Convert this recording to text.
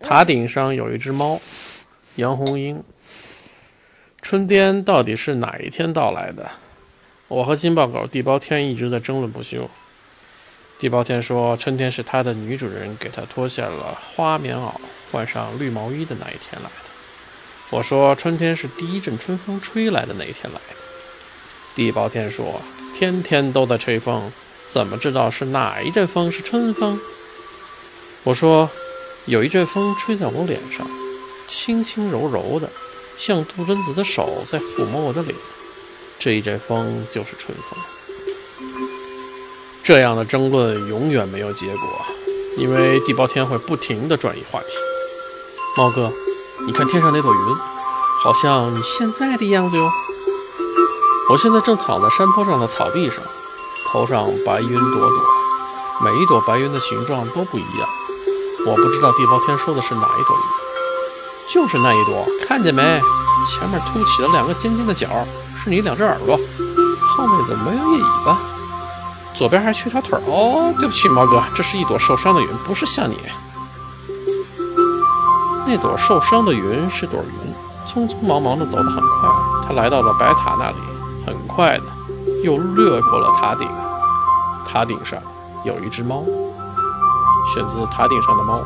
塔顶上有一只猫，杨红樱。春天到底是哪一天到来的？我和金豹狗地包天一直在争论不休。地包天说，春天是他的女主人给他脱下了花棉袄，换上绿毛衣的那一天来的。我说，春天是第一阵春风吹来的那一天来的。地包天说，天天都在吹风，怎么知道是哪一阵风是春风？我说，有一阵风吹在我脸上，轻轻柔柔的，像杜真子的手在抚摸我的脸。这一阵风就是春风。这样的争论永远没有结果，因为地包天会不停地转移话题。猫哥，你看天上那朵云，好像你现在的样子哟。我现在正躺在山坡上的草地上，头上白云朵朵，每一朵白云的形状都不一样。我不知道地包天说的是哪一朵云，就是那一朵，看见没？前面凸起了两个尖尖的角，是你两只耳朵，后面怎么没有尾巴？左边还缺条腿哦。对不起，猫哥，这是一朵受伤的云，不是像你。那朵受伤的云是朵云，匆匆忙忙地走得很快。它来到了白塔那里，很快的又掠过了塔顶。塔顶上有一只猫。选自《塔顶上的猫》。